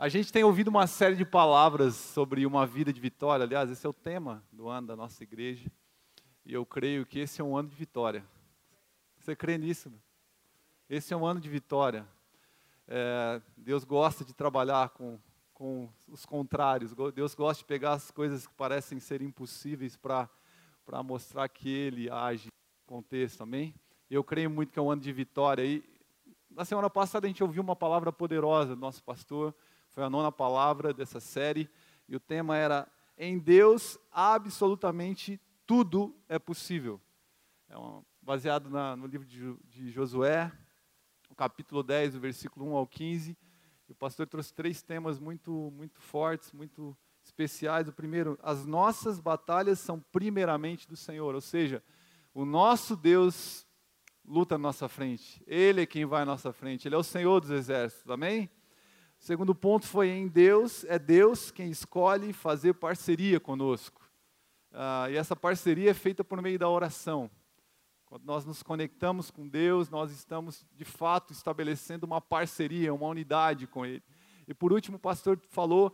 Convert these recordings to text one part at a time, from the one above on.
A gente tem ouvido uma série de palavras sobre uma vida de vitória. Aliás, esse é o tema do ano da nossa igreja. E eu creio que esse é um ano de vitória. Você crê nisso? Esse é um ano de vitória. É, Deus gosta de trabalhar com, com os contrários. Deus gosta de pegar as coisas que parecem ser impossíveis para mostrar que Ele age no contexto. Amém? Eu creio muito que é um ano de vitória. E na semana passada a gente ouviu uma palavra poderosa do nosso pastor foi a nona palavra dessa série e o tema era Em Deus absolutamente tudo é possível. É baseado na, no livro de, de Josué, o capítulo 10, o versículo 1 ao 15. E o pastor trouxe três temas muito, muito fortes, muito especiais. O primeiro, as nossas batalhas são primeiramente do Senhor, ou seja, o nosso Deus luta à nossa frente. Ele é quem vai à nossa frente. Ele é o Senhor dos exércitos. Amém? O segundo ponto foi em Deus, é Deus quem escolhe fazer parceria conosco. Ah, e essa parceria é feita por meio da oração. Quando nós nos conectamos com Deus, nós estamos de fato estabelecendo uma parceria, uma unidade com Ele. E por último, o pastor falou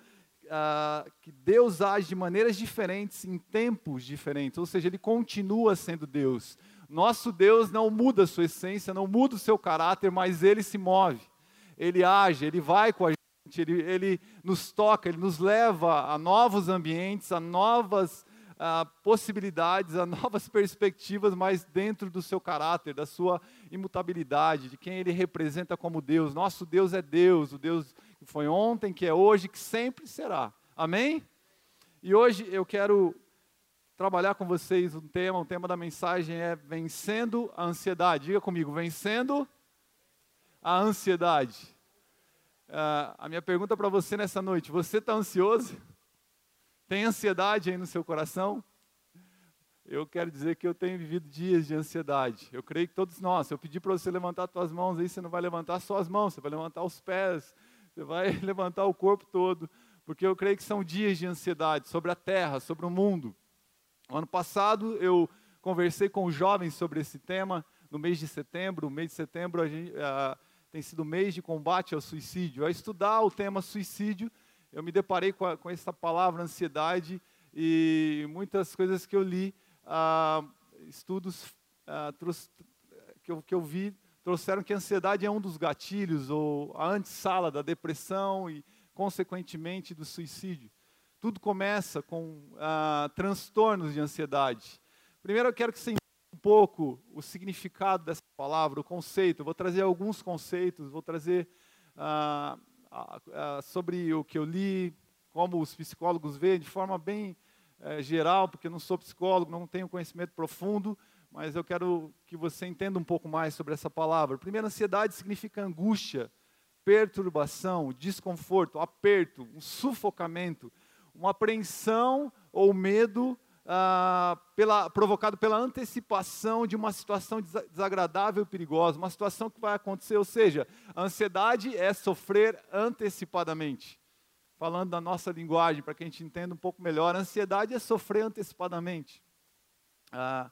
ah, que Deus age de maneiras diferentes, em tempos diferentes, ou seja, Ele continua sendo Deus. Nosso Deus não muda a sua essência, não muda o seu caráter, mas Ele se move ele age, ele vai com a gente, ele, ele nos toca, ele nos leva a novos ambientes, a novas a possibilidades, a novas perspectivas, mas dentro do seu caráter, da sua imutabilidade, de quem ele representa como Deus. Nosso Deus é Deus, o Deus que foi ontem, que é hoje, que sempre será. Amém? E hoje eu quero trabalhar com vocês um tema, o tema da mensagem é vencendo a ansiedade. Diga comigo, vencendo a ansiedade. Uh, a minha pergunta para você nessa noite: você está ansioso? Tem ansiedade aí no seu coração? Eu quero dizer que eu tenho vivido dias de ansiedade. Eu creio que todos nós. Eu pedir para você levantar suas mãos, aí você não vai levantar só as mãos, você vai levantar os pés, você vai levantar o corpo todo, porque eu creio que são dias de ansiedade sobre a terra, sobre o mundo. O ano passado eu conversei com jovens sobre esse tema no mês de setembro. O mês de setembro a gente, uh, tem sido mês de combate ao suicídio. Ao estudar o tema suicídio, eu me deparei com, a, com essa palavra ansiedade e muitas coisas que eu li, ah, estudos ah, que, eu, que eu vi, trouxeram que a ansiedade é um dos gatilhos, ou a antessala da depressão e, consequentemente, do suicídio. Tudo começa com ah, transtornos de ansiedade. Primeiro, eu quero que você pouco o significado dessa palavra, o conceito. vou trazer alguns conceitos, vou trazer ah, ah, sobre o que eu li, como os psicólogos veem, de forma bem eh, geral, porque eu não sou psicólogo, não tenho conhecimento profundo, mas eu quero que você entenda um pouco mais sobre essa palavra. Primeiro, ansiedade significa angústia, perturbação, desconforto, aperto, um sufocamento, uma apreensão ou medo ah, pela, provocado pela antecipação de uma situação desagradável e perigosa, uma situação que vai acontecer. Ou seja, a ansiedade é sofrer antecipadamente. Falando da nossa linguagem, para que a gente entenda um pouco melhor, a ansiedade é sofrer antecipadamente. Ah,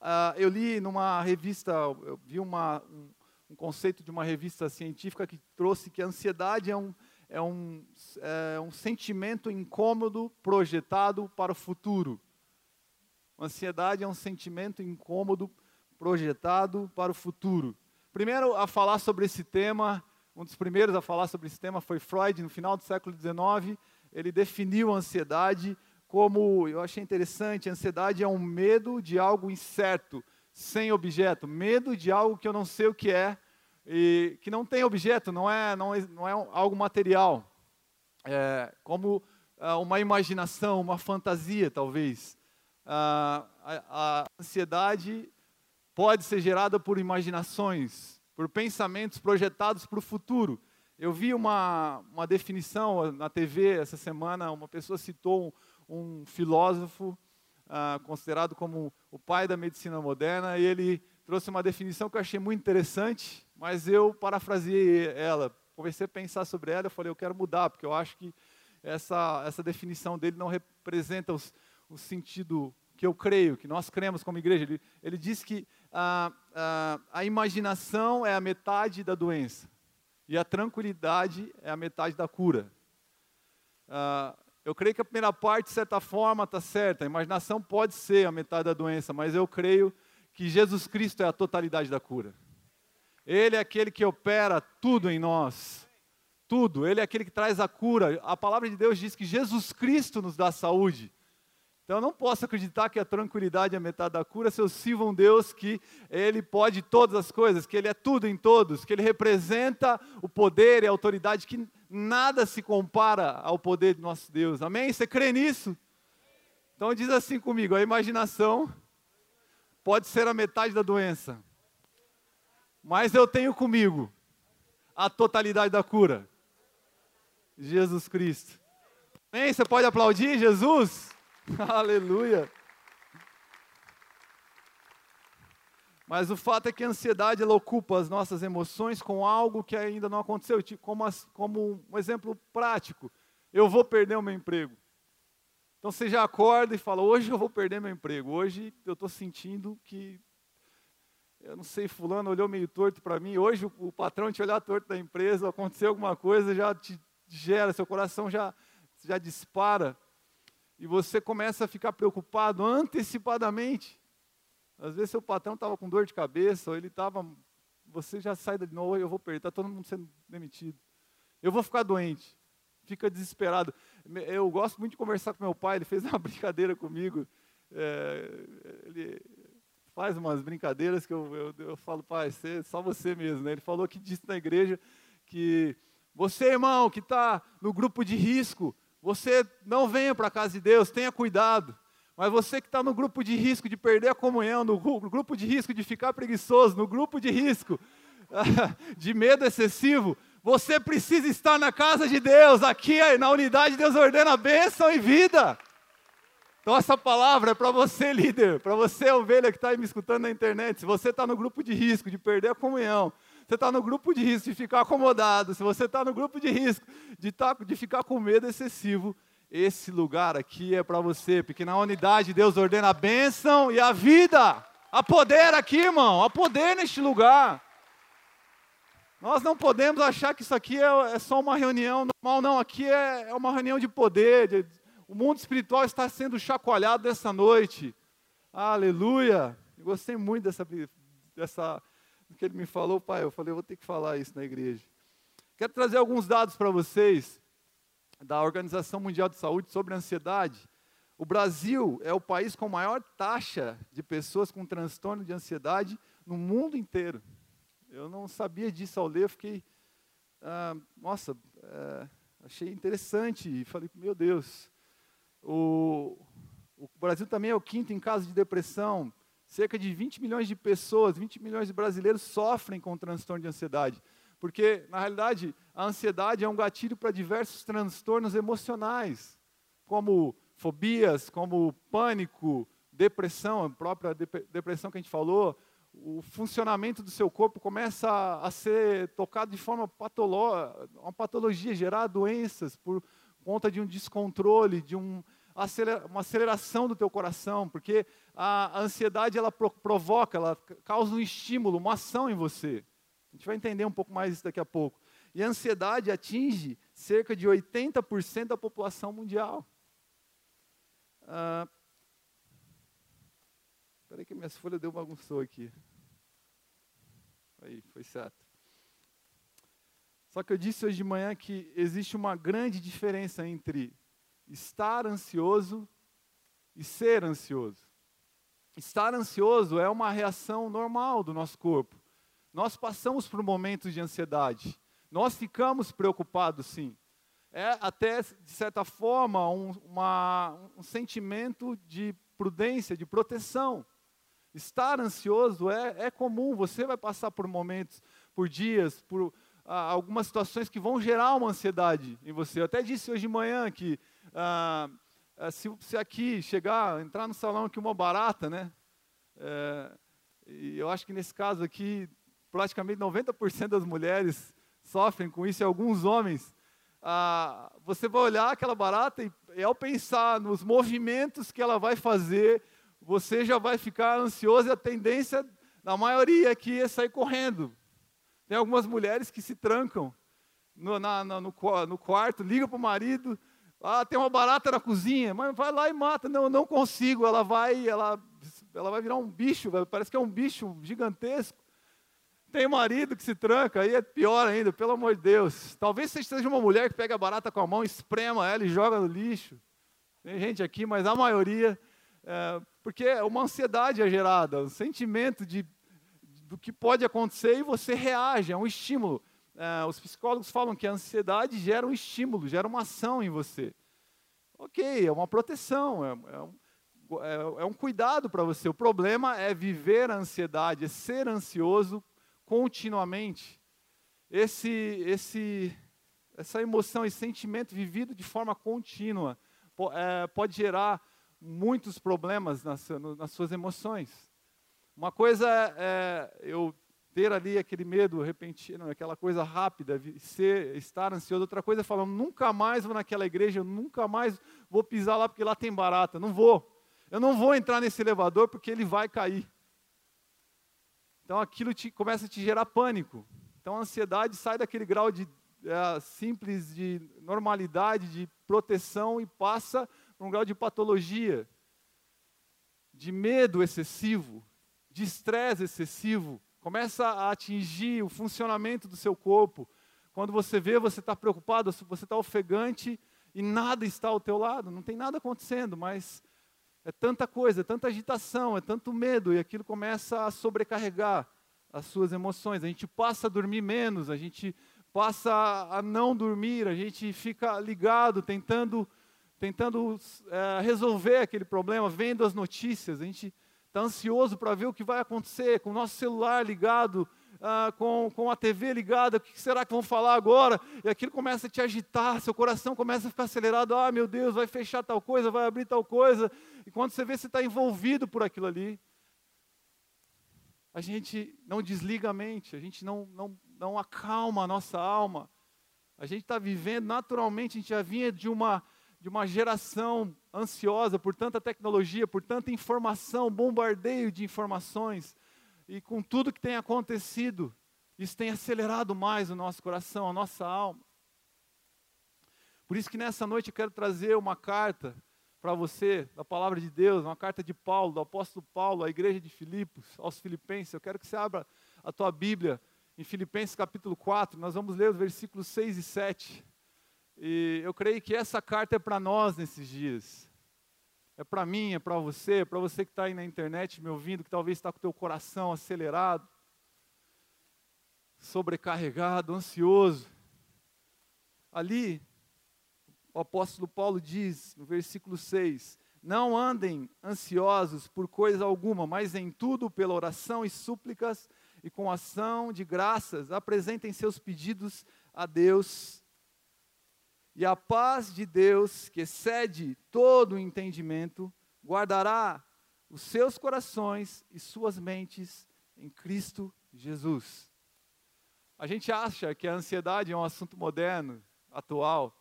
ah, eu li numa revista, eu vi uma, um, um conceito de uma revista científica que trouxe que a ansiedade é um, é um, é um sentimento incômodo projetado para o futuro. Ansiedade é um sentimento incômodo projetado para o futuro. Primeiro a falar sobre esse tema, um dos primeiros a falar sobre esse tema foi Freud, no final do século XIX. Ele definiu a ansiedade como, eu achei interessante, a ansiedade é um medo de algo incerto, sem objeto, medo de algo que eu não sei o que é, e que não tem objeto, não é, não é, não é algo material. É, como uh, uma imaginação, uma fantasia, talvez a, a ansiedade pode ser gerada por imaginações, por pensamentos projetados para o futuro. Eu vi uma, uma definição na TV essa semana, uma pessoa citou um, um filósofo ah, considerado como o pai da medicina moderna, e ele trouxe uma definição que eu achei muito interessante, mas eu parafraseei ela. Comecei a pensar sobre ela, eu falei, eu quero mudar, porque eu acho que essa, essa definição dele não representa os, o sentido que eu creio, que nós cremos como igreja. Ele, ele diz que a, a, a imaginação é a metade da doença e a tranquilidade é a metade da cura. Uh, eu creio que a primeira parte, de certa forma, está certa. A imaginação pode ser a metade da doença, mas eu creio que Jesus Cristo é a totalidade da cura. Ele é aquele que opera tudo em nós. Tudo. Ele é aquele que traz a cura. A palavra de Deus diz que Jesus Cristo nos dá saúde. Então eu não posso acreditar que a tranquilidade é metade da cura se eu sirvo um Deus que Ele pode todas as coisas, que Ele é tudo em todos, que Ele representa o poder e a autoridade, que nada se compara ao poder de nosso Deus. Amém? Você crê nisso? Então diz assim comigo: a imaginação pode ser a metade da doença, mas eu tenho comigo a totalidade da cura. Jesus Cristo. Amém? Você pode aplaudir Jesus? Aleluia. Mas o fato é que a ansiedade ela ocupa as nossas emoções com algo que ainda não aconteceu, tipo, como, como um exemplo prático. Eu vou perder o meu emprego. Então você já acorda e fala: hoje eu vou perder meu emprego. Hoje eu estou sentindo que, eu não sei, fulano olhou meio torto para mim. Hoje o, o, patrão te olhar torto da empresa, aconteceu alguma coisa, já te gera, seu coração já, já dispara e você começa a ficar preocupado antecipadamente. Às vezes seu patrão estava com dor de cabeça, ou ele estava, você já sai de novo, eu vou perder, está todo mundo sendo demitido. Eu vou ficar doente. Fica desesperado. Eu gosto muito de conversar com meu pai, ele fez uma brincadeira comigo. É, ele faz umas brincadeiras que eu, eu, eu falo, pai, você, só você mesmo. Né? Ele falou que disse na igreja que você, irmão, que está no grupo de risco, você não venha para a casa de Deus, tenha cuidado. Mas você que está no grupo de risco de perder a comunhão, no grupo de risco de ficar preguiçoso, no grupo de risco de medo excessivo, você precisa estar na casa de Deus. Aqui na unidade, Deus ordena bênção e vida. Então, essa palavra é para você, líder, para você, ovelha que está me escutando na internet. Se você está no grupo de risco de perder a comunhão, você está no grupo de risco de ficar acomodado, se você está no grupo de risco de, tá, de ficar com medo excessivo, esse lugar aqui é para você, porque na unidade Deus ordena a bênção e a vida. Há poder aqui, irmão, há poder neste lugar. Nós não podemos achar que isso aqui é, é só uma reunião normal, não. Aqui é, é uma reunião de poder. De, o mundo espiritual está sendo chacoalhado dessa noite. Aleluia. Eu gostei muito dessa, dessa que ele me falou, pai, eu falei, eu vou ter que falar isso na igreja. Quero trazer alguns dados para vocês da Organização Mundial de Saúde sobre ansiedade. O Brasil é o país com maior taxa de pessoas com transtorno de ansiedade no mundo inteiro. Eu não sabia disso ao ler, fiquei, ah, nossa, é, achei interessante e falei, meu Deus. O, o Brasil também é o quinto em casos de depressão, cerca de 20 milhões de pessoas, 20 milhões de brasileiros sofrem com transtorno de ansiedade. Porque, na realidade, a ansiedade é um gatilho para diversos transtornos emocionais, como fobias, como pânico, depressão, a própria depressão que a gente falou, o funcionamento do seu corpo começa a, ser tocado de forma patológica, uma patologia, gerar doenças por conta de um descontrole, de um, uma aceleração do teu coração, porque a ansiedade ela provoca, ela causa um estímulo, uma ação em você. A gente vai entender um pouco mais isso daqui a pouco. E a ansiedade atinge cerca de 80% da população mundial. Ah, aí que minhas folhas deu bagunçou aqui. Aí, foi certo. Só que eu disse hoje de manhã que existe uma grande diferença entre estar ansioso e ser ansioso. Estar ansioso é uma reação normal do nosso corpo. Nós passamos por momentos de ansiedade. Nós ficamos preocupados, sim. É até, de certa forma, um, uma, um sentimento de prudência, de proteção. Estar ansioso é, é comum, você vai passar por momentos, por dias, por ah, algumas situações que vão gerar uma ansiedade em você. Eu até disse hoje de manhã que ah, ah, se, se, aqui chegar, entrar no salão aqui uma barata, né? É, eu acho que nesse caso aqui, praticamente 90% das mulheres sofrem com isso e alguns homens. Ah, você vai olhar aquela barata e, e ao pensar nos movimentos que ela vai fazer, você já vai ficar ansioso e a tendência da maioria aqui é sair correndo. Tem algumas mulheres que se trancam no, na, no, no quarto, ligam para o marido, Ah, tem uma barata na cozinha, mas vai lá e mata. Não, não consigo. Ela vai, ela, ela vai virar um bicho, parece que é um bicho gigantesco. Tem marido que se tranca, aí é pior ainda, pelo amor de Deus. Talvez você seja uma mulher que pega a barata com a mão, esprema ela e joga no lixo. Tem gente aqui, mas a maioria, é, porque uma ansiedade é gerada, um sentimento de, do que pode acontecer e você reage, é um estímulo. É, os psicólogos falam que a ansiedade gera um estímulo, gera uma ação em você. Ok, é uma proteção, é, é um, é, é um cuidado para você. O problema é viver a ansiedade, é ser ansioso continuamente. Esse, esse, essa emoção, esse sentimento vivido de forma contínua é, pode gerar muitos problemas nas, nas, suas emoções. Uma coisa é, eu ter ali aquele medo repentino, aquela coisa rápida, ser, estar ansioso. Outra coisa é falar, nunca mais vou naquela igreja, nunca mais vou pisar lá porque lá tem barata. Não vou. Eu não vou entrar nesse elevador porque ele vai cair. Então aquilo te, começa a te gerar pânico. Então a ansiedade sai daquele grau de é, simples de normalidade, de proteção e passa para um grau de patologia, de medo excessivo, de estresse excessivo. Começa a atingir o funcionamento do seu corpo. Quando você vê, você está preocupado, você está ofegante e nada está ao teu lado, não tem nada acontecendo, mas é tanta coisa, é tanta agitação, é tanto medo, e aquilo começa a sobrecarregar as suas emoções. A gente passa a dormir menos, a gente passa a não dormir, a gente fica ligado, tentando, tentando é, resolver aquele problema, vendo as notícias, a gente está ansioso para ver o que vai acontecer, com o nosso celular ligado, ah, com, com a TV ligada, o que será que vão falar agora? E aquilo começa a te agitar, seu coração começa a ficar acelerado, ah, meu Deus, vai fechar tal coisa, vai abrir tal coisa, e quando você vê, você está envolvido por aquilo ali. A gente não desliga a mente, a gente não, não, não acalma a nossa alma. A gente está vivendo naturalmente, a gente já vinha de uma, de uma geração ansiosa por tanta tecnologia, por tanta informação, bombardeio de informações e com tudo que tem acontecido, isso tem acelerado mais o nosso coração, a nossa alma. Por isso que nessa noite eu quero trazer uma carta para você, da palavra de Deus, uma carta de Paulo, do apóstolo Paulo, à igreja de Filipos, aos filipenses. Eu quero que você abra a tua Bíblia em Filipenses capítulo 4, nós vamos ler os versículos 6 e 7. E eu creio que essa carta é para nós nesses dias. É para mim, é para você, é para você que está aí na internet me ouvindo, que talvez está com o teu coração acelerado, sobrecarregado, ansioso. Ali, o apóstolo Paulo diz, no versículo 6, não andem ansiosos por coisa alguma, mas em tudo, pela oração e súplicas e com ação de graças, apresentem seus pedidos a Deus e a paz de Deus, que excede todo o entendimento, guardará os seus corações e suas mentes em Cristo Jesus. A gente acha que a ansiedade é um assunto moderno, atual,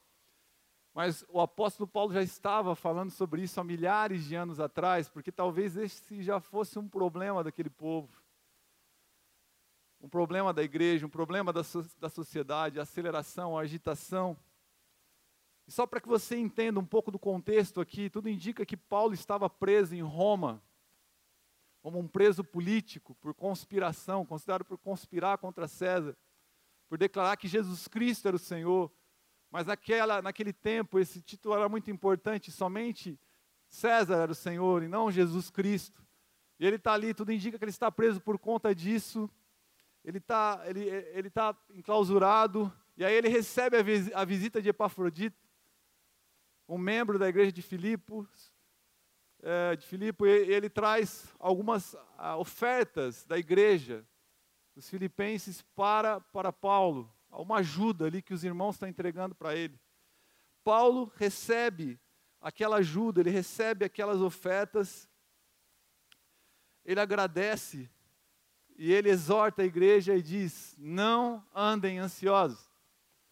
mas o apóstolo Paulo já estava falando sobre isso há milhares de anos atrás, porque talvez esse já fosse um problema daquele povo. Um problema da igreja, um problema da, so da sociedade, a aceleração, a agitação. E só para que você entenda um pouco do contexto aqui, tudo indica que Paulo estava preso em Roma, como um preso político, por conspiração, considerado por conspirar contra César, por declarar que Jesus Cristo era o Senhor. Mas naquela, naquele tempo, esse título era muito importante, somente César era o Senhor e não Jesus Cristo. E ele está ali, tudo indica que ele está preso por conta disso. Ele está ele, ele tá enclausurado, e aí ele recebe a, visita de Epafrodito, um membro da igreja de Filipos, é, de Filipe, ele traz algumas ofertas da igreja dos filipenses para, para Paulo, uma ajuda ali que os irmãos estão entregando para ele. Paulo recebe aquela ajuda, ele recebe aquelas ofertas, ele agradece e ele exorta a igreja e diz: Não andem ansiosos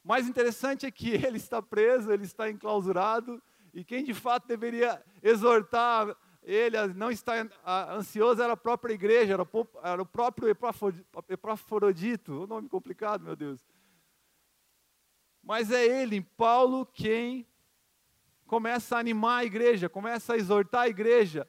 mais interessante é que ele está preso, ele está enclausurado, e quem de fato deveria exortar ele a não estar ansioso era a própria igreja, era o próprio Epafrodito, o nome complicado, meu Deus. Mas é ele, Paulo, quem começa a animar a igreja, começa a exortar a igreja.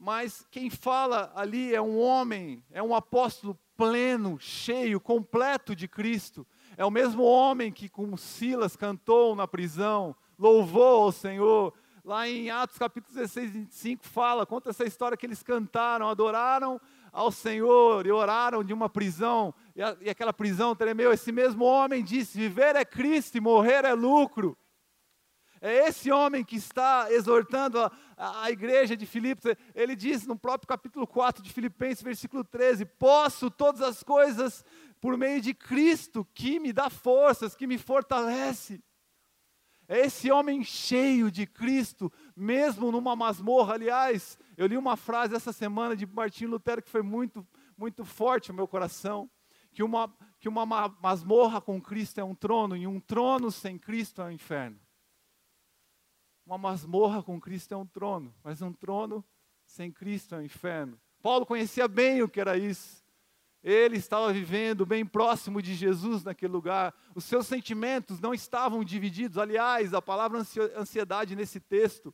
Mas quem fala ali é um homem, é um apóstolo pleno, cheio, completo de Cristo. É o mesmo homem que com Silas cantou na prisão, louvou ao Senhor. Lá em Atos capítulo 16, 25 fala, conta essa história que eles cantaram, adoraram ao Senhor e oraram de uma prisão, e, a, e aquela prisão tremeu. Esse mesmo homem disse: Viver é Cristo e morrer é lucro. É esse homem que está exortando a, a, a, igreja de Filipos. Ele diz no próprio capítulo 4 de Filipenses, versículo 13: Posso todas as coisas por meio de Cristo que me dá forças, que me fortalece. É esse homem cheio de Cristo, mesmo numa masmorra. Aliás, eu li uma frase essa semana de Martim Lutero que foi muito, muito forte no meu coração. Que uma, que uma masmorra com Cristo é um trono, e um trono sem Cristo é um inferno. Uma masmorra com Cristo é um trono, mas um trono sem Cristo é um inferno. Paulo conhecia bem o que era isso. Ele estava vivendo bem próximo de Jesus naquele lugar. Os seus sentimentos não estavam divididos. Aliás, a palavra ansiedade nesse texto,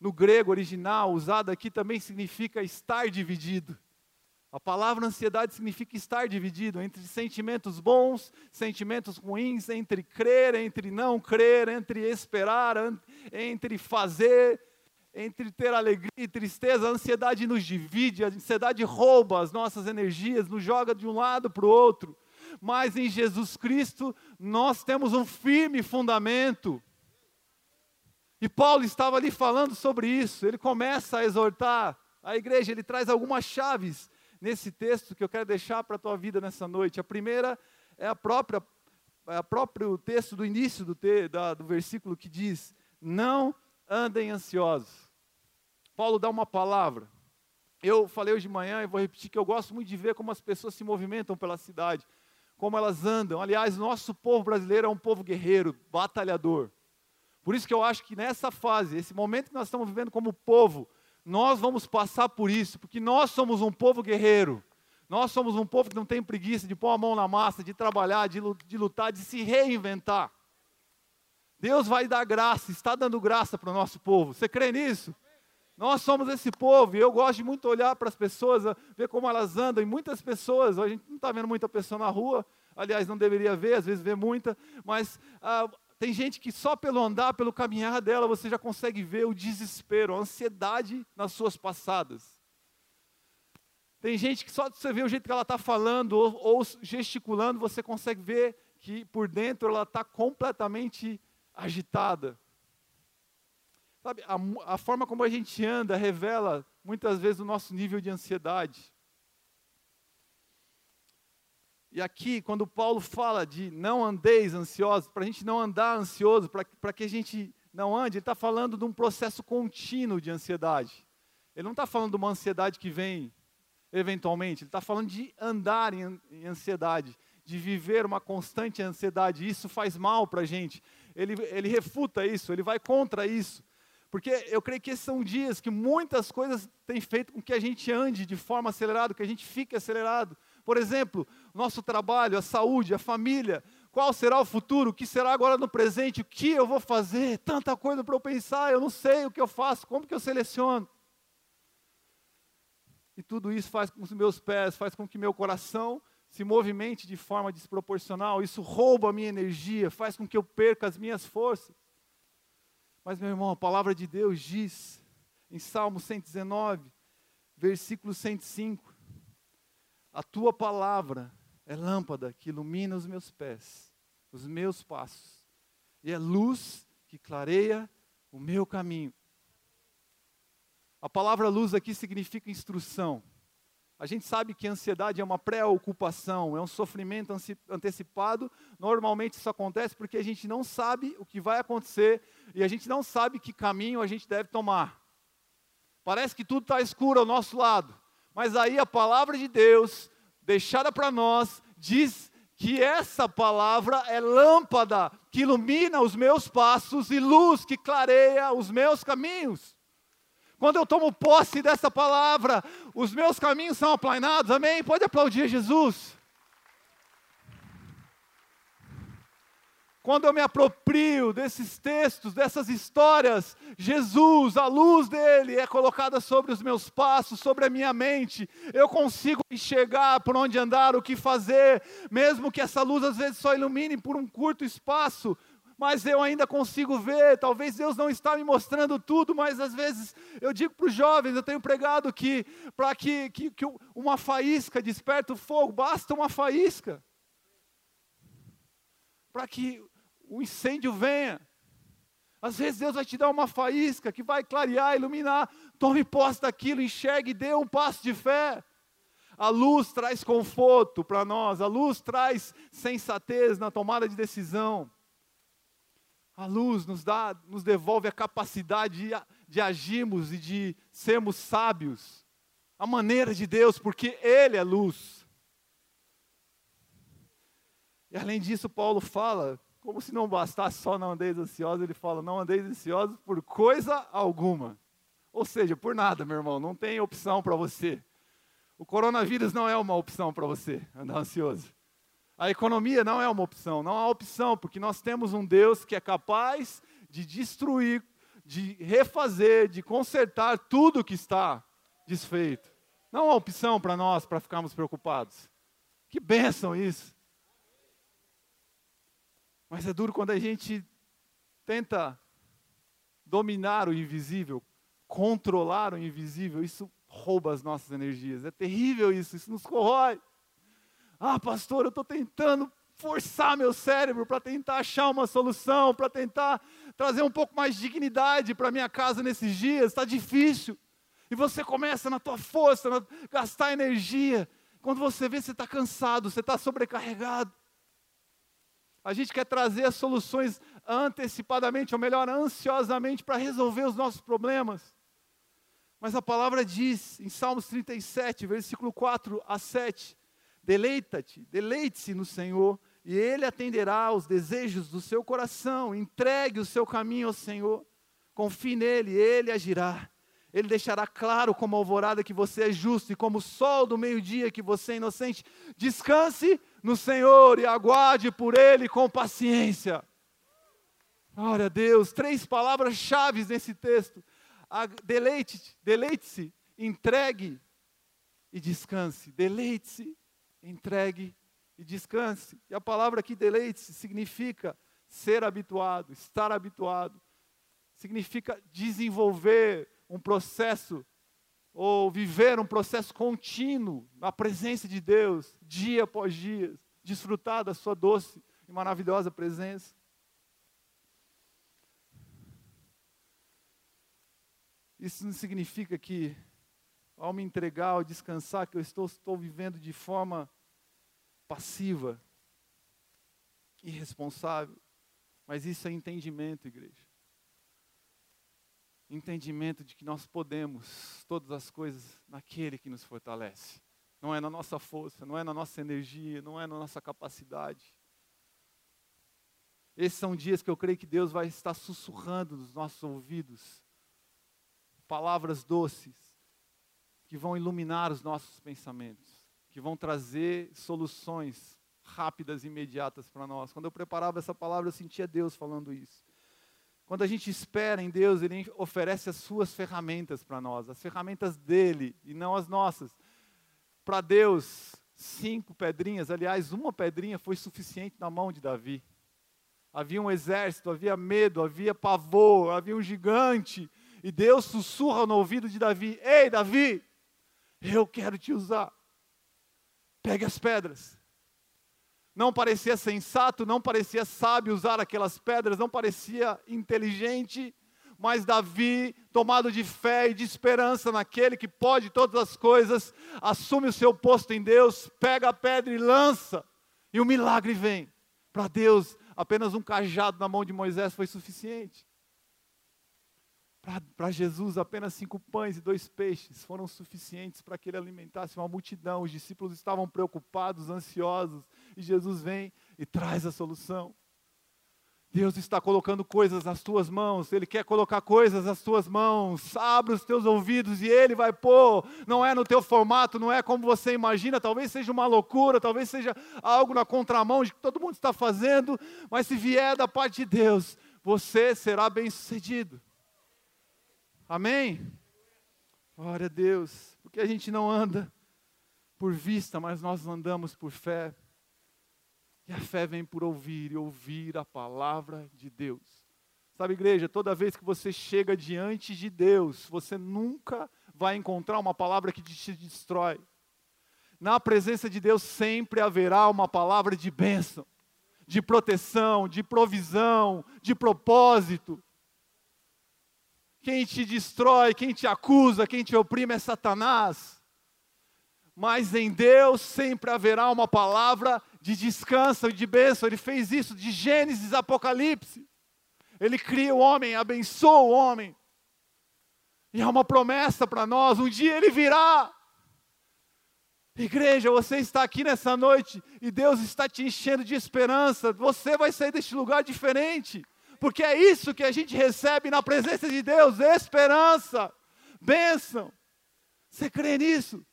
no grego original, usada aqui também significa estar dividido. A palavra ansiedade significa estar dividido entre sentimentos bons, sentimentos ruins, entre crer, entre não crer, entre esperar, entre fazer, entre ter alegria e tristeza. A ansiedade nos divide, a ansiedade rouba as nossas energias, nos joga de um lado para o outro. Mas em Jesus Cristo nós temos um firme fundamento. E Paulo estava ali falando sobre isso. Ele começa a exortar a igreja, ele traz algumas chaves nesse texto que eu quero deixar para a tua vida nessa noite. A primeira é a própria é o próprio texto do início do, te, da, do versículo que diz: Não andem ansiosos. Paulo dá uma palavra. Eu falei hoje de manhã e vou repetir que eu gosto muito de ver como as pessoas se movimentam pela cidade, como elas andam. Aliás, nosso povo brasileiro é um povo guerreiro, batalhador. Por isso que eu acho que nessa fase, esse momento que nós estamos vivendo como povo, nós vamos passar por isso, porque nós somos um povo guerreiro. Nós somos um povo que não tem preguiça de pôr a mão na massa, de trabalhar, de lutar, de se reinventar. Deus vai dar graça, está dando graça para o nosso povo. Você crê nisso? Nós somos esse povo, e eu gosto de muito olhar para as pessoas, ver como elas andam, e muitas pessoas, a gente não está vendo muita pessoa na rua, aliás, não deveria ver, às vezes vê muita, mas ah, tem gente que só pelo andar, pelo caminhar dela, você já consegue ver o desespero, a ansiedade nas suas passadas. Tem gente que só você ver o jeito que ela está falando ou, ou, gesticulando, você consegue ver que por dentro ela está completamente agitada. Sabe, a, a forma como a gente anda revela muitas vezes o nosso nível de ansiedade. E aqui, quando Paulo fala de não andeis ansiosos, para a gente não andar ansioso, para que a gente não ande, ele está falando de um processo contínuo de ansiedade. Ele não está falando de uma ansiedade que vem eventualmente, ele está falando de andar em, em, ansiedade, de viver uma constante ansiedade. Isso faz mal para a gente. Ele, ele refuta isso, ele vai contra isso. Porque eu creio que esses são dias que muitas coisas têm feito com que a gente ande de forma acelerada, que a gente fique acelerado. Por exemplo, nosso trabalho, a saúde, a família. Qual será o futuro? O que será agora no presente? O que eu vou fazer? Tanta coisa para eu pensar, eu não sei o que eu faço, como que eu seleciono? E tudo isso faz com que os meus pés, faz com que meu coração se movimente de forma desproporcional. Isso rouba a minha energia, faz com que eu perca as minhas forças. Mas, meu irmão, a palavra de Deus diz em Salmo 119, versículo 105: a tua palavra é lâmpada que ilumina os meus pés, os meus passos, e é luz que clareia o meu caminho. A palavra luz aqui significa instrução. A gente sabe que ansiedade é uma preocupação, é um sofrimento antecipado. Normalmente isso acontece porque a gente não sabe o que vai acontecer e a gente não sabe que caminho a gente deve tomar. Parece que tudo está escuro ao nosso lado. Mas aí a palavra de Deus, deixada para nós, diz que essa palavra é lâmpada que ilumina os meus passos e luz que clareia os meus caminhos. Quando eu tomo posse dessa palavra, os meus caminhos são aplanados, amém? Pode aplaudir Jesus. quando eu me aproprio desses textos, dessas histórias, Jesus, a luz dele é colocada sobre os meus passos, sobre a minha mente. Eu consigo enxergar por onde andar, o que fazer, mesmo que essa luz às vezes só ilumine por um curto espaço, mas eu ainda consigo ver. Talvez Deus não está me mostrando tudo, mas às vezes eu digo para os jovens, eu tenho pregado que para que, que, que uma faísca desperta o fogo, basta uma faísca. Para que o incêndio venha. Às vezes Deus vai te dar uma faísca que vai clarear, iluminar. Tome posse daquilo, enxergue e dê um passo de fé. A luz traz conforto para nós, a luz traz sensatez na tomada de decisão. A luz nos dá, nos devolve a capacidade de, de agirmos e de sermos sábios. A maneira de Deus, porque Ele é luz. E além disso, Paulo fala como se não bastasse só não andeis ansiosos, ele fala: não andeis ansiosos por coisa alguma. Ou seja, por nada, meu irmão, não tem opção para você. O coronavírus não é uma opção para você andar ansioso. A economia não é uma opção, não há opção, porque nós temos um Deus que é capaz de destruir, de refazer, de consertar tudo que está desfeito. Não há opção para nós para ficarmos preocupados. Que bênção isso! Mas é duro quando a gente tenta dominar o invisível, controlar o invisível, isso rouba as nossas energias. É terrível isso, isso nos corrói. Ah, pastor, eu estou tentando forçar meu cérebro para tentar achar uma solução, para tentar trazer um pouco mais de dignidade para minha casa nesses dias. Está difícil. E você começa na tua força, a gastar energia. Quando você vê, você está cansado, você está sobrecarregado. A gente quer trazer as soluções antecipadamente, ou melhor, ansiosamente, para resolver os nossos problemas. Mas a palavra diz, em Salmos 37, versículo 4 a 7, Deleita-te, deleite-se no Senhor, e Ele atenderá aos desejos do seu coração. Entregue o seu caminho ao Senhor, confie nele, Ele agirá. Ele deixará claro como alvorada que você é justo, e como o sol do meio-dia que você é inocente. Descanse no Senhor e aguarde por Ele com paciência. Glória a Deus, três palavras-chave nesse texto. Deleite-se, deleite entregue e descanse. Deleite-se, entregue e descanse. E a palavra aqui, deleite-se, significa ser habituado, estar habituado. Significa desenvolver um processo ou viver um processo contínuo na presença de Deus, dia após dia, desfrutar da sua doce e maravilhosa presença. Isso não significa que, ao me entregar, ao descansar, que eu estou, estou vivendo de forma passiva, irresponsável. Mas isso é entendimento, igreja entendimento de que nós podemos todas as coisas naquele que nos fortalece. Não é na nossa força, não é na nossa energia, não é na nossa capacidade. Esses são dias que eu creio que Deus vai estar sussurrando nos nossos ouvidos palavras doces que vão iluminar os nossos pensamentos, que vão trazer soluções rápidas e imediatas para nós. Quando eu preparava essa palavra, eu sentia Deus falando isso. Quando a gente espera em Deus, Ele oferece as suas ferramentas para nós, as ferramentas dele e não as nossas. Para Deus, cinco pedrinhas, aliás, uma pedrinha foi suficiente na mão de Davi. Havia um exército, havia medo, havia pavor, havia um gigante. E Deus sussurra no ouvido de Davi: Ei, Davi, eu quero te usar. Pegue as pedras não parecia sensato, não parecia sábio usar aquelas pedras, não parecia inteligente, mas Davi, tomado de fé e de esperança naquele que pode todas as coisas, assume o seu posto em Deus, pega a pedra e lança, e o milagre vem. Para Deus, apenas um cajado na mão de Moisés foi suficiente. Para Jesus, apenas cinco pães e dois peixes foram suficientes para que ele alimentasse uma multidão. Os discípulos estavam preocupados, ansiosos, e Jesus vem e traz a solução. Deus está colocando coisas nas tuas mãos, Ele quer colocar coisas nas tuas mãos. Abre os teus ouvidos e Ele vai pôr. Não é no teu formato, não é como você imagina. Talvez seja uma loucura, talvez seja algo na contramão de que todo mundo está fazendo. Mas se vier da parte de Deus, você será bem sucedido. Amém? Glória a Deus. Porque a gente não anda por vista, mas nós andamos por fé. E a fé vem por ouvir e ouvir a palavra de Deus. Sabe, igreja, toda vez que você chega diante de Deus, você nunca vai encontrar uma palavra que te destrói. Na presença de Deus sempre haverá uma palavra de bênção, de proteção, de provisão, de propósito. Quem te destrói, quem te acusa, quem te oprime é Satanás. Mas em Deus sempre haverá uma palavra de descanso e de bênção. Ele fez isso de Gênesis Apocalipse. Ele cria o homem, abençoa o homem. E há uma promessa para nós: um dia ele virá. Igreja, você está aqui nessa noite e Deus está te enchendo de esperança. Você vai sair deste lugar diferente, porque é isso que a gente recebe na presença de Deus: esperança, bênção. Você crê nisso?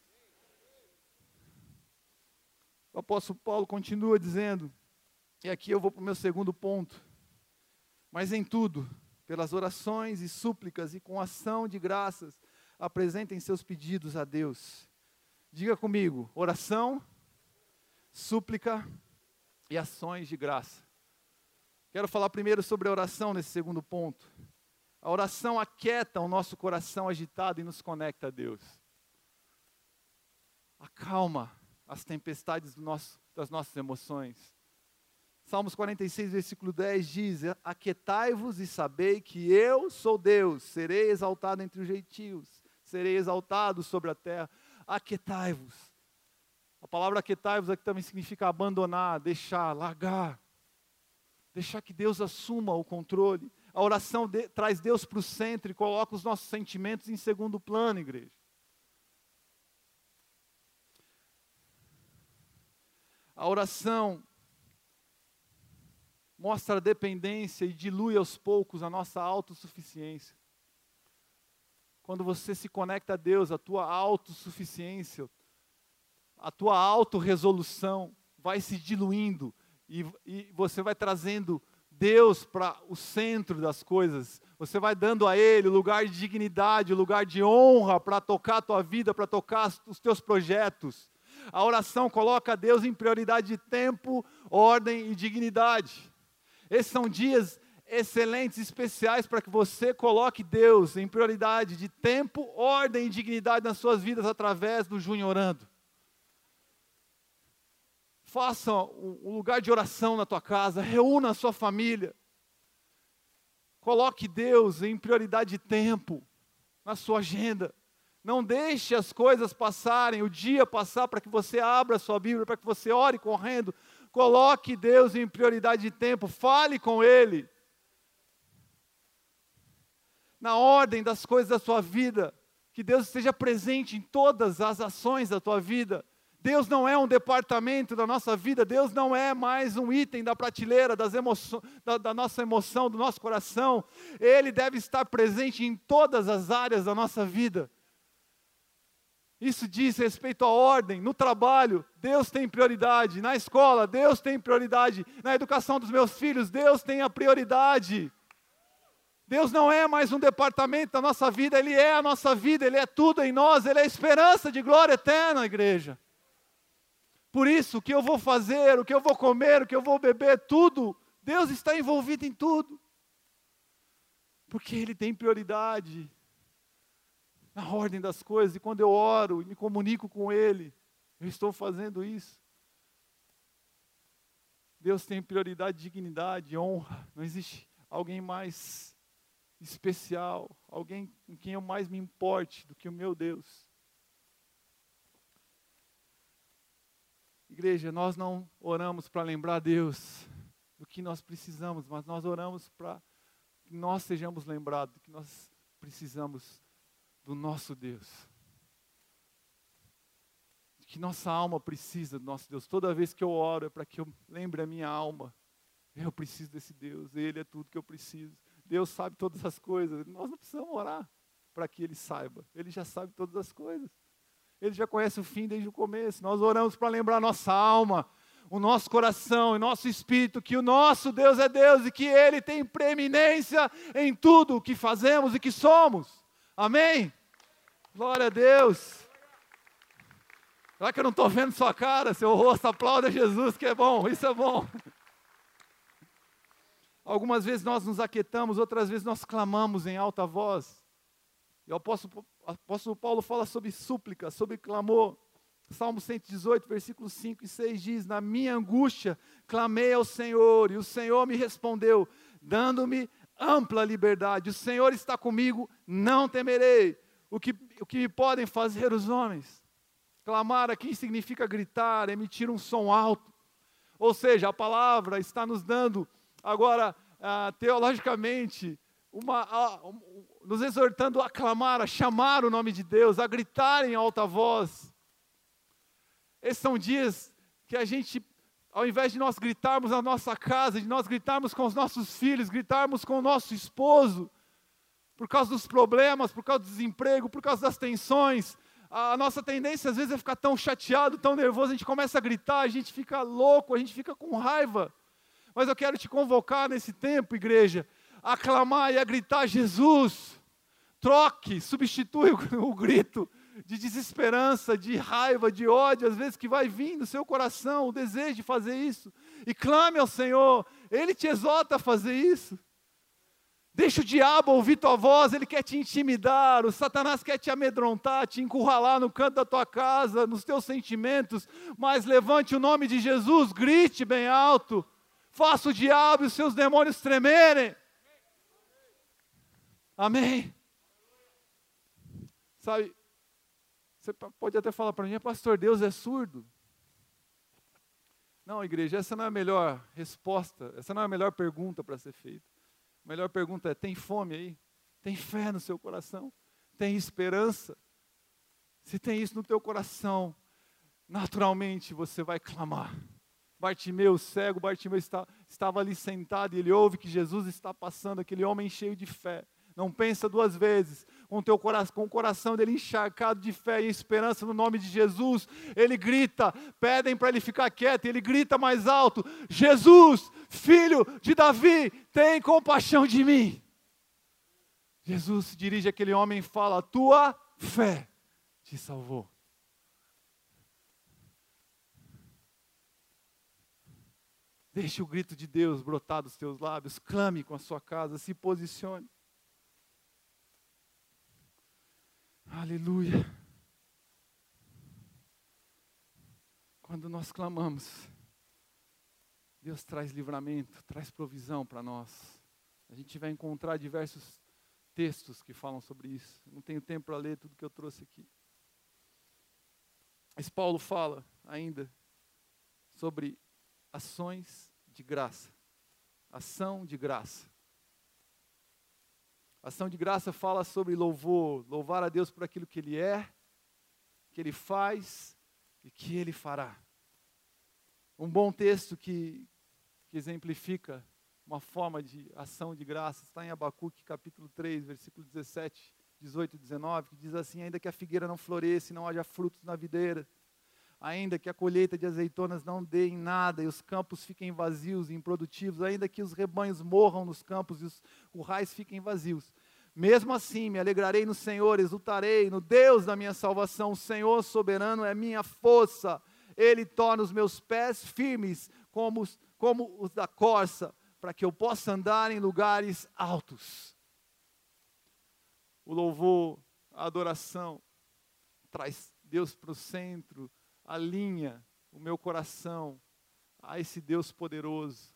O apóstolo Paulo continua dizendo, e aqui eu vou para o meu segundo ponto. Mas em tudo, pelas orações e súplicas e com ação de graças, apresentem seus pedidos a Deus. Diga comigo: oração, súplica e ações de graça. Quero falar primeiro sobre a oração nesse segundo ponto. A oração aquieta o nosso coração agitado e nos conecta a Deus. Acalma as tempestades nosso, das nossas emoções. Salmos 46, versículo 10 diz: Aquetai-vos e sabei que eu sou Deus, serei exaltado entre os gentios, serei exaltado sobre a terra. Aquetai-vos. A palavra aquetai-vos aqui também significa abandonar, deixar, largar. Deixar que Deus assuma o controle. A oração de, traz Deus para o centro e coloca os nossos sentimentos em segundo plano, igreja. A oração mostra a dependência e dilui aos poucos a nossa autossuficiência. Quando você se conecta a Deus, a tua autossuficiência, a tua autorresolução vai se diluindo e, e você vai trazendo Deus para o centro das coisas. Você vai dando a Ele lugar de dignidade, lugar de honra para tocar a tua vida, para tocar os teus projetos. A oração coloca Deus em prioridade de tempo, ordem e dignidade. Esses são dias excelentes, especiais para que você coloque Deus em prioridade de tempo, ordem e dignidade nas suas vidas através do Junho Orando. Faça um lugar de oração na tua casa, reúna a sua família. Coloque Deus em prioridade de tempo na sua agenda. Não deixe as coisas passarem, o dia passar para que você abra a sua Bíblia, para que você ore correndo. Coloque Deus em prioridade de tempo, fale com Ele. Na ordem das coisas da sua vida, que Deus esteja presente em todas as ações da tua vida. Deus não é um departamento da nossa vida, Deus não é mais um item da prateleira das emoções, da, da nossa emoção, do nosso coração. Ele deve estar presente em todas as áreas da nossa vida. Isso diz respeito à ordem, no trabalho, Deus tem prioridade, na escola, Deus tem prioridade, na educação dos meus filhos, Deus tem a prioridade. Deus não é mais um departamento da nossa vida, Ele é a nossa vida, Ele é tudo em nós, Ele é a esperança de glória eterna, igreja. Por isso, o que eu vou fazer, o que eu vou comer, o que eu vou beber, tudo, Deus está envolvido em tudo. Porque Ele tem prioridade na ordem das coisas, e quando eu oro e me comunico com Ele, eu estou fazendo isso. Deus tem prioridade, dignidade, honra. Não existe alguém mais especial, alguém com quem eu mais me importe do que o meu Deus. Igreja, nós não oramos para lembrar Deus do que nós precisamos, mas nós oramos para que nós sejamos lembrados do que nós precisamos do nosso Deus. Que nossa alma precisa do nosso Deus. Toda vez que eu oro é para que eu lembre a minha alma. Eu preciso desse Deus, Ele é tudo que eu preciso. Deus sabe todas as coisas. Nós não precisamos orar para que Ele saiba. Ele já sabe todas as coisas. Ele já conhece o fim desde o começo. Nós oramos para lembrar nossa alma, o nosso coração e nosso espírito que o nosso Deus é Deus e que Ele tem preeminência em tudo o que fazemos e que somos. Amém? Glória a Deus. Será que eu não estou vendo sua cara, seu rosto? Aplauda Jesus, que é bom, isso é bom. Algumas vezes nós nos aquietamos, outras vezes nós clamamos em alta voz. E o apóstolo, o apóstolo Paulo fala sobre súplica, sobre clamor. Salmo 118, versículos 5 e 6 diz: Na minha angústia clamei ao Senhor, e o Senhor me respondeu, dando-me ampla liberdade. O Senhor está comigo, não temerei. O que, o que me podem fazer os homens? Clamar aqui significa gritar, emitir um som alto. Ou seja, a palavra está nos dando, agora, ah, teologicamente, uma, ah, nos exortando a clamar, a chamar o nome de Deus, a gritar em alta voz. Esses são dias que a gente, ao invés de nós gritarmos na nossa casa, de nós gritarmos com os nossos filhos, gritarmos com o nosso esposo, por causa dos problemas, por causa do desemprego, por causa das tensões, a nossa tendência às vezes é ficar tão chateado, tão nervoso, a gente começa a gritar, a gente fica louco, a gente fica com raiva. Mas eu quero te convocar nesse tempo, igreja, a clamar e a gritar: Jesus, troque, substitui o, grito de desesperança, de raiva, de ódio, às vezes que vai vir no seu coração o desejo de fazer isso, e clame ao Senhor, Ele te exorta a fazer isso. Deixa o diabo ouvir tua voz, ele quer te intimidar, o Satanás quer te amedrontar, te encurralar no canto da tua casa, nos teus sentimentos, mas levante o nome de Jesus, grite bem alto, faça o diabo e os seus demônios tremerem. Amém? Sabe, você pode até falar para mim, pastor, Deus é surdo. Não, igreja, essa não é a melhor resposta, essa não é a melhor pergunta para ser feita. A melhor pergunta é: tem fome aí? Tem fé no seu coração? Tem esperança? Se tem isso no teu coração, naturalmente você vai clamar. Bartimeu, cego, Bartimeu está, estava ali sentado e ele ouve que Jesus está passando, aquele homem cheio de fé não pensa duas vezes, com, teu coração, com o coração dele encharcado de fé e esperança no nome de Jesus, ele grita, pedem para ele ficar quieto, ele grita mais alto: Jesus, filho de Davi, tem compaixão de mim. Jesus se dirige àquele homem e fala: Tua fé te salvou. Deixe o grito de Deus brotar dos teus lábios, clame com a sua casa, se posicione. Aleluia. Quando nós clamamos, Deus traz livramento, traz provisão para nós. A gente vai encontrar diversos textos que falam sobre isso. Não tenho tempo para ler tudo que eu trouxe aqui. Mas Paulo fala ainda sobre ações de graça. Ação de graça. Ação de graça fala sobre louvor, louvar a Deus por aquilo que Ele é, que Ele faz e que Ele fará. Um bom texto que, que exemplifica uma forma de ação de graça está em Abacuque capítulo 3, versículo 17, 18 e 19, que diz assim: Ainda que a figueira não floresça e não haja frutos na videira, ainda que a colheita de azeitonas não dê em nada e os campos fiquem vazios e improdutivos, ainda que os rebanhos morram nos campos e os currais fiquem vazios. Mesmo assim, me alegrarei no Senhor, exultarei no Deus da minha salvação. O Senhor soberano é minha força. Ele torna os meus pés firmes como, como os da corça, para que eu possa andar em lugares altos. O louvor, a adoração, traz Deus para o centro, alinha o meu coração a esse Deus poderoso,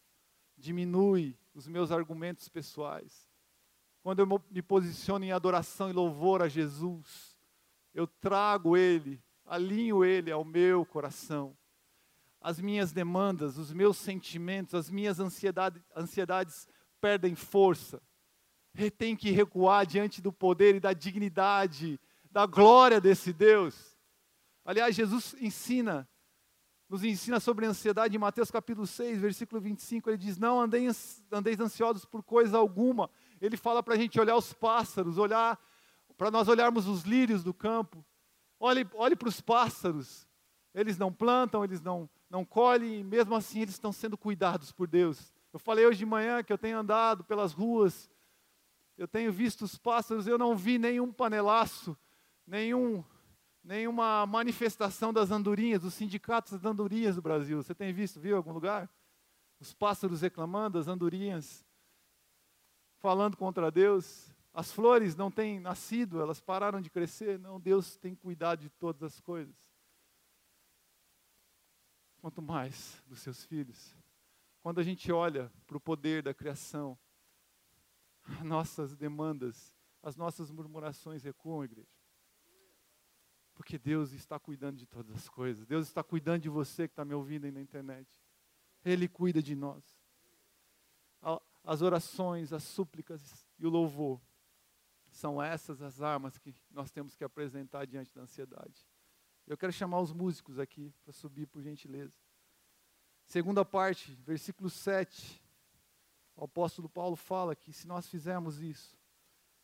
diminui os meus argumentos pessoais. Quando eu me posiciono em adoração e louvor a Jesus, eu trago Ele, alinho Ele ao meu coração. As minhas demandas, os meus sentimentos, as minhas ansiedade, ansiedades perdem força. Tem que recuar diante do poder e da dignidade, da glória desse Deus. Aliás, Jesus ensina nos ensina sobre ansiedade em Mateus capítulo 6, versículo 25, ele diz: Não andeis ansiosos por coisa alguma. Ele fala para a gente olhar os pássaros, olhar, para nós olharmos os lírios do campo. Olhe, olhe para os pássaros. Eles não plantam, eles não, não colhem, e mesmo assim eles estão sendo cuidados por Deus. Eu falei hoje de manhã que eu tenho andado pelas ruas, eu tenho visto os pássaros, eu não vi nenhum panelaço, nenhum nenhuma manifestação das andorinhas, dos sindicatos das andorinhas do Brasil. Você tem visto, viu, em algum lugar? Os pássaros reclamando, as andorinhas falando contra Deus. As flores não têm nascido, elas pararam de crescer. Não, Deus tem cuidado de todas as coisas. Quanto mais dos seus filhos. Quando a gente olha para o poder da criação, nossas demandas, as nossas murmurações recuam, igreja. Porque Deus está cuidando de todas as coisas. Deus está cuidando de você que está me ouvindo aí na internet. Ele cuida de nós. As orações, as súplicas e o louvor são essas as armas que nós temos que apresentar diante da ansiedade. Eu quero chamar os músicos aqui para subir, por gentileza. Segunda parte, versículo 7. O apóstolo Paulo fala que se nós fizermos isso,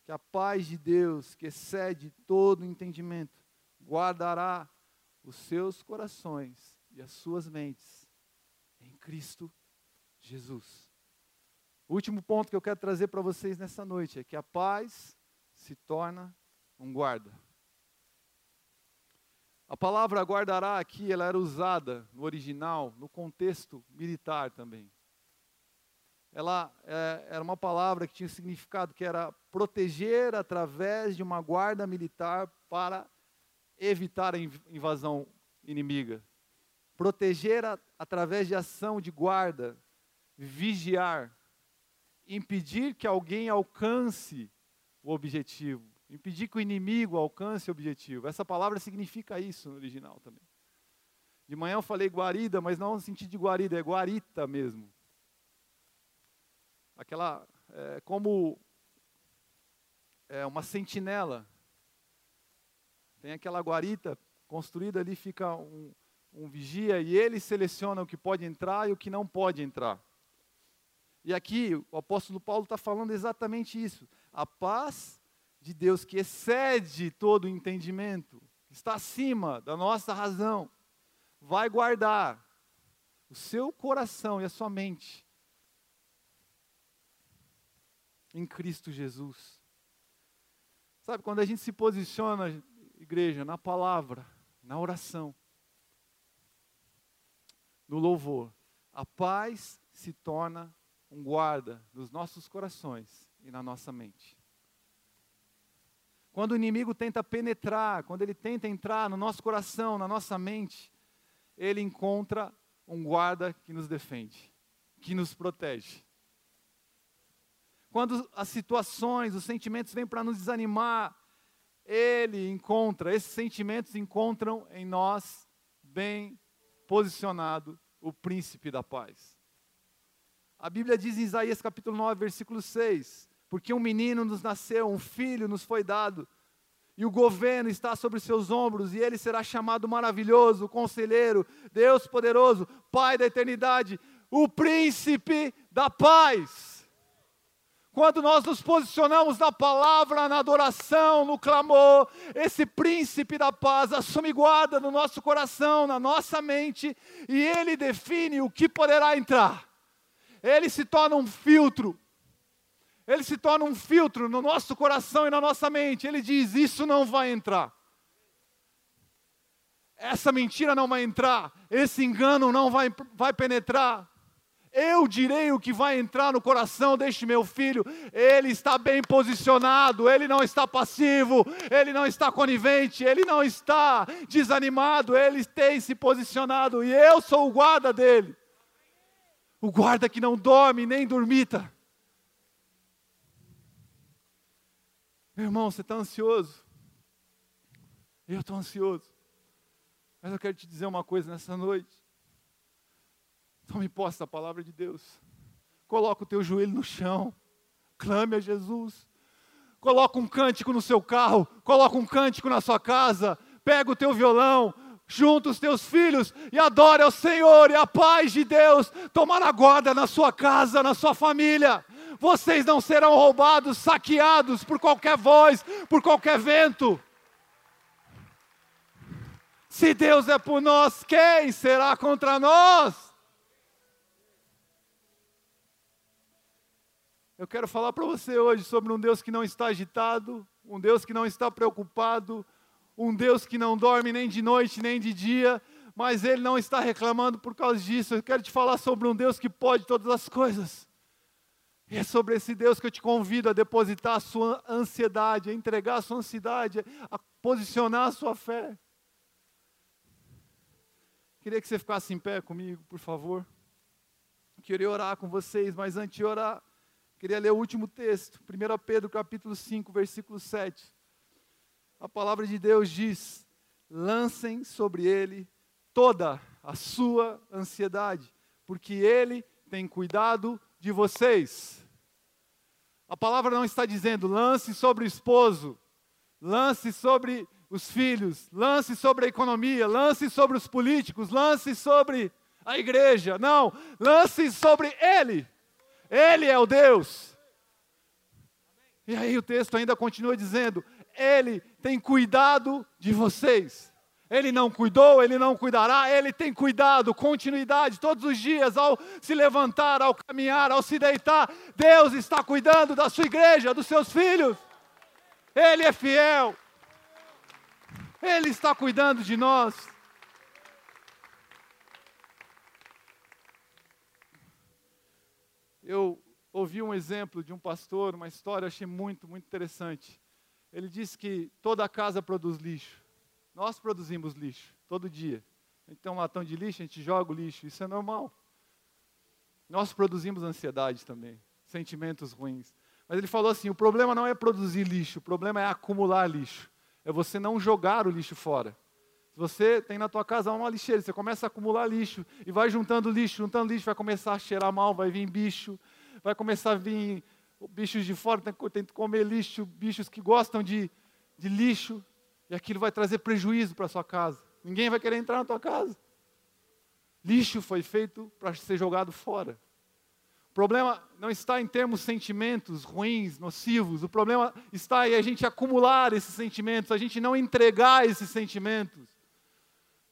que a paz de Deus, que excede todo entendimento, guardará os seus corações e as suas mentes em Cristo Jesus. O último ponto que eu quero trazer para vocês nessa noite é que a paz se torna um guarda. A palavra guardará aqui, ela era usada no original, no contexto militar também. Ela é, era uma palavra que tinha significado que era proteger através de uma guarda militar para evitar a invasão inimiga. Proteger a, através de ação de guarda, vigiar, impedir que alguém alcance o objetivo, impedir que o inimigo alcance o objetivo. Essa palavra significa isso no original também. De manhã eu falei guarida, mas não no sentido de guarida, é guarita mesmo. Aquela, é, como é, uma sentinela tem aquela guarita construída ali, fica um, um vigia e ele seleciona o que pode entrar e o que não pode entrar. E aqui o apóstolo Paulo está falando exatamente isso. A paz de Deus que excede todo o entendimento, está acima da nossa razão, vai guardar o seu coração e a sua mente em Cristo Jesus. Sabe, quando a gente se posiciona igreja, na palavra, na oração, no louvor, a paz se torna um guarda nos nossos corações e na nossa mente. Quando o inimigo tenta penetrar, quando ele tenta entrar no nosso coração, na nossa mente, ele encontra um guarda que nos defende, que nos protege. Quando as situações, os sentimentos vêm para nos desanimar, ele encontra, esses sentimentos encontram em nós, bem posicionado, o príncipe da paz. A Bíblia diz em Isaías capítulo 9, versículo 6: Porque um menino nos nasceu, um filho nos foi dado, e o governo está sobre seus ombros, e ele será chamado maravilhoso, conselheiro, Deus poderoso, Pai da eternidade, o príncipe da paz. Quando nós nos posicionamos na palavra, na adoração, no clamor, esse príncipe da paz assume guarda no nosso coração, na nossa mente, e ele define o que poderá entrar. Ele se torna um filtro. Ele se torna um filtro no nosso coração e na nossa mente. Ele diz: Isso não vai entrar. Essa mentira não vai entrar. Esse engano não vai, vai penetrar eu direi o que vai entrar no coração deste meu filho. Ele está bem posicionado, ele não está passivo, ele não está conivente, ele não está desanimado, ele tem se posicionado e eu sou o guarda dele. O guarda que não dorme nem dormita. Meu irmão, você está ansioso? Eu estou ansioso. Mas eu quero te dizer uma coisa nessa noite. Tome posse da palavra de Deus. Coloca o teu joelho no chão. Clame a Jesus. Coloca um cântico no seu carro. Coloca um cântico na sua casa. Pega o teu violão. junta os teus filhos e adore ao Senhor, e a paz de Deus tomará guarda na sua casa, na sua família. Vocês não serão roubados, saqueados por qualquer voz, por qualquer vento. Se Deus é por nós, quem será contra nós? Eu quero falar para você hoje sobre um Deus que não está agitado, um Deus que não está preocupado, um Deus que não dorme nem de noite nem de dia, mas Ele não está reclamando por causa disso. Eu quero te falar sobre um Deus que pode todas as coisas. E é sobre esse Deus que eu te convido a depositar a sua ansiedade, a entregar a sua ansiedade, a posicionar a sua fé. Queria que você ficasse em pé comigo, por favor. Queria orar com vocês, mas antes de orar, queria ler o último texto, 1 Pedro capítulo 5, versículo 7 a palavra de Deus diz: lancem sobre ele toda a sua ansiedade, porque ele tem cuidado de vocês. A palavra não está dizendo lance sobre o esposo, lance sobre os filhos, lance sobre a economia, lance sobre os políticos, lance sobre a igreja. Não, lance sobre ele. Ele é o Deus. E aí o texto ainda continua dizendo: ele tem cuidado de vocês. Ele não cuidou, ele não cuidará, ele tem cuidado, continuidade, todos os dias, ao se levantar, ao caminhar, ao se deitar. Deus está cuidando da sua igreja, dos seus filhos. Ele é fiel. Ele está cuidando de nós. Eu ouvi um exemplo de um pastor, uma história, achei muito, muito interessante ele disse que toda casa produz lixo. Nós produzimos lixo todo dia. A gente tem um latão de lixo, a gente joga o lixo, isso é normal. Nós produzimos ansiedade também, sentimentos ruins. Mas ele falou assim: o problema não é produzir lixo, o problema é acumular lixo. É você não jogar o lixo fora. Se você tem na tua casa uma lixeira, você começa a acumular lixo e vai juntando lixo, juntando lixo, vai começar a cheirar mal, vai vir bicho, vai começar a vir bichos de fora tem que comer lixo, bichos que gostam de, de lixo, e aquilo vai trazer prejuízo para a sua casa. Ninguém vai querer entrar na tua casa. Lixo foi feito para ser jogado fora. O problema não está em termos sentimentos ruins, nocivos. O problema está em a gente acumular esses sentimentos, a gente não entregar esses sentimentos.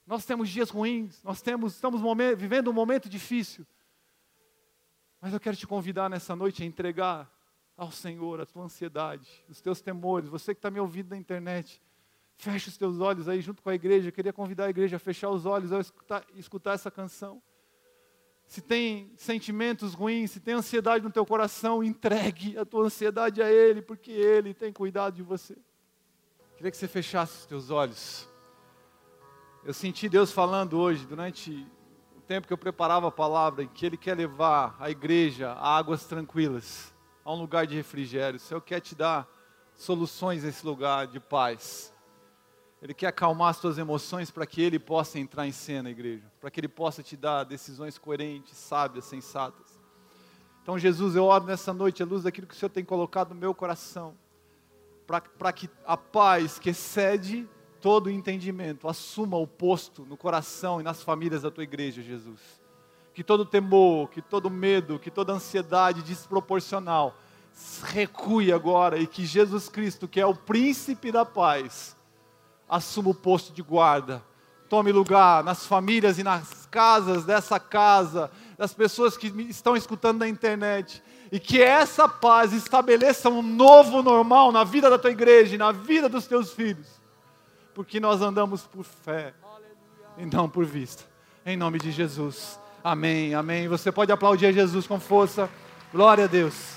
Nós temos dias ruins, nós temos, estamos vivendo um momento difícil. Mas eu quero te convidar nessa noite a entregar ao Senhor a tua ansiedade, os teus temores. Você que está me ouvindo na internet, feche os teus olhos aí junto com a igreja. Eu queria convidar a igreja a fechar os olhos ao escutar, escutar essa canção. Se tem sentimentos ruins, se tem ansiedade no teu coração, entregue a tua ansiedade a Ele, porque Ele tem cuidado de você. Queria que você fechasse os teus olhos. Eu senti Deus falando hoje, durante o tempo que eu preparava a palavra, que Ele quer levar a igreja a águas tranquilas a um lugar de refrigério. O Senhor quer te dar soluções nesse lugar de paz. Ele quer acalmar as tuas emoções para que Ele possa entrar em cena, igreja. Para que Ele possa te dar decisões coerentes, sábias, sensatas. Então, Jesus, eu oro nessa noite, à luz daquilo que o Senhor tem colocado no meu coração, para que a paz que excede todo o entendimento assuma o posto no coração e nas famílias da tua igreja, Jesus que todo temor, que todo medo, que toda ansiedade desproporcional recue agora e que Jesus Cristo, que é o príncipe da paz, assuma o posto de guarda. Tome lugar nas famílias e nas casas dessa casa, das pessoas que estão escutando na internet, e que essa paz estabeleça um novo normal na vida da tua igreja e na vida dos teus filhos, porque nós andamos por fé e não por vista. Em nome de Jesus. Amém, amém. Você pode aplaudir a Jesus com força. Glória a Deus.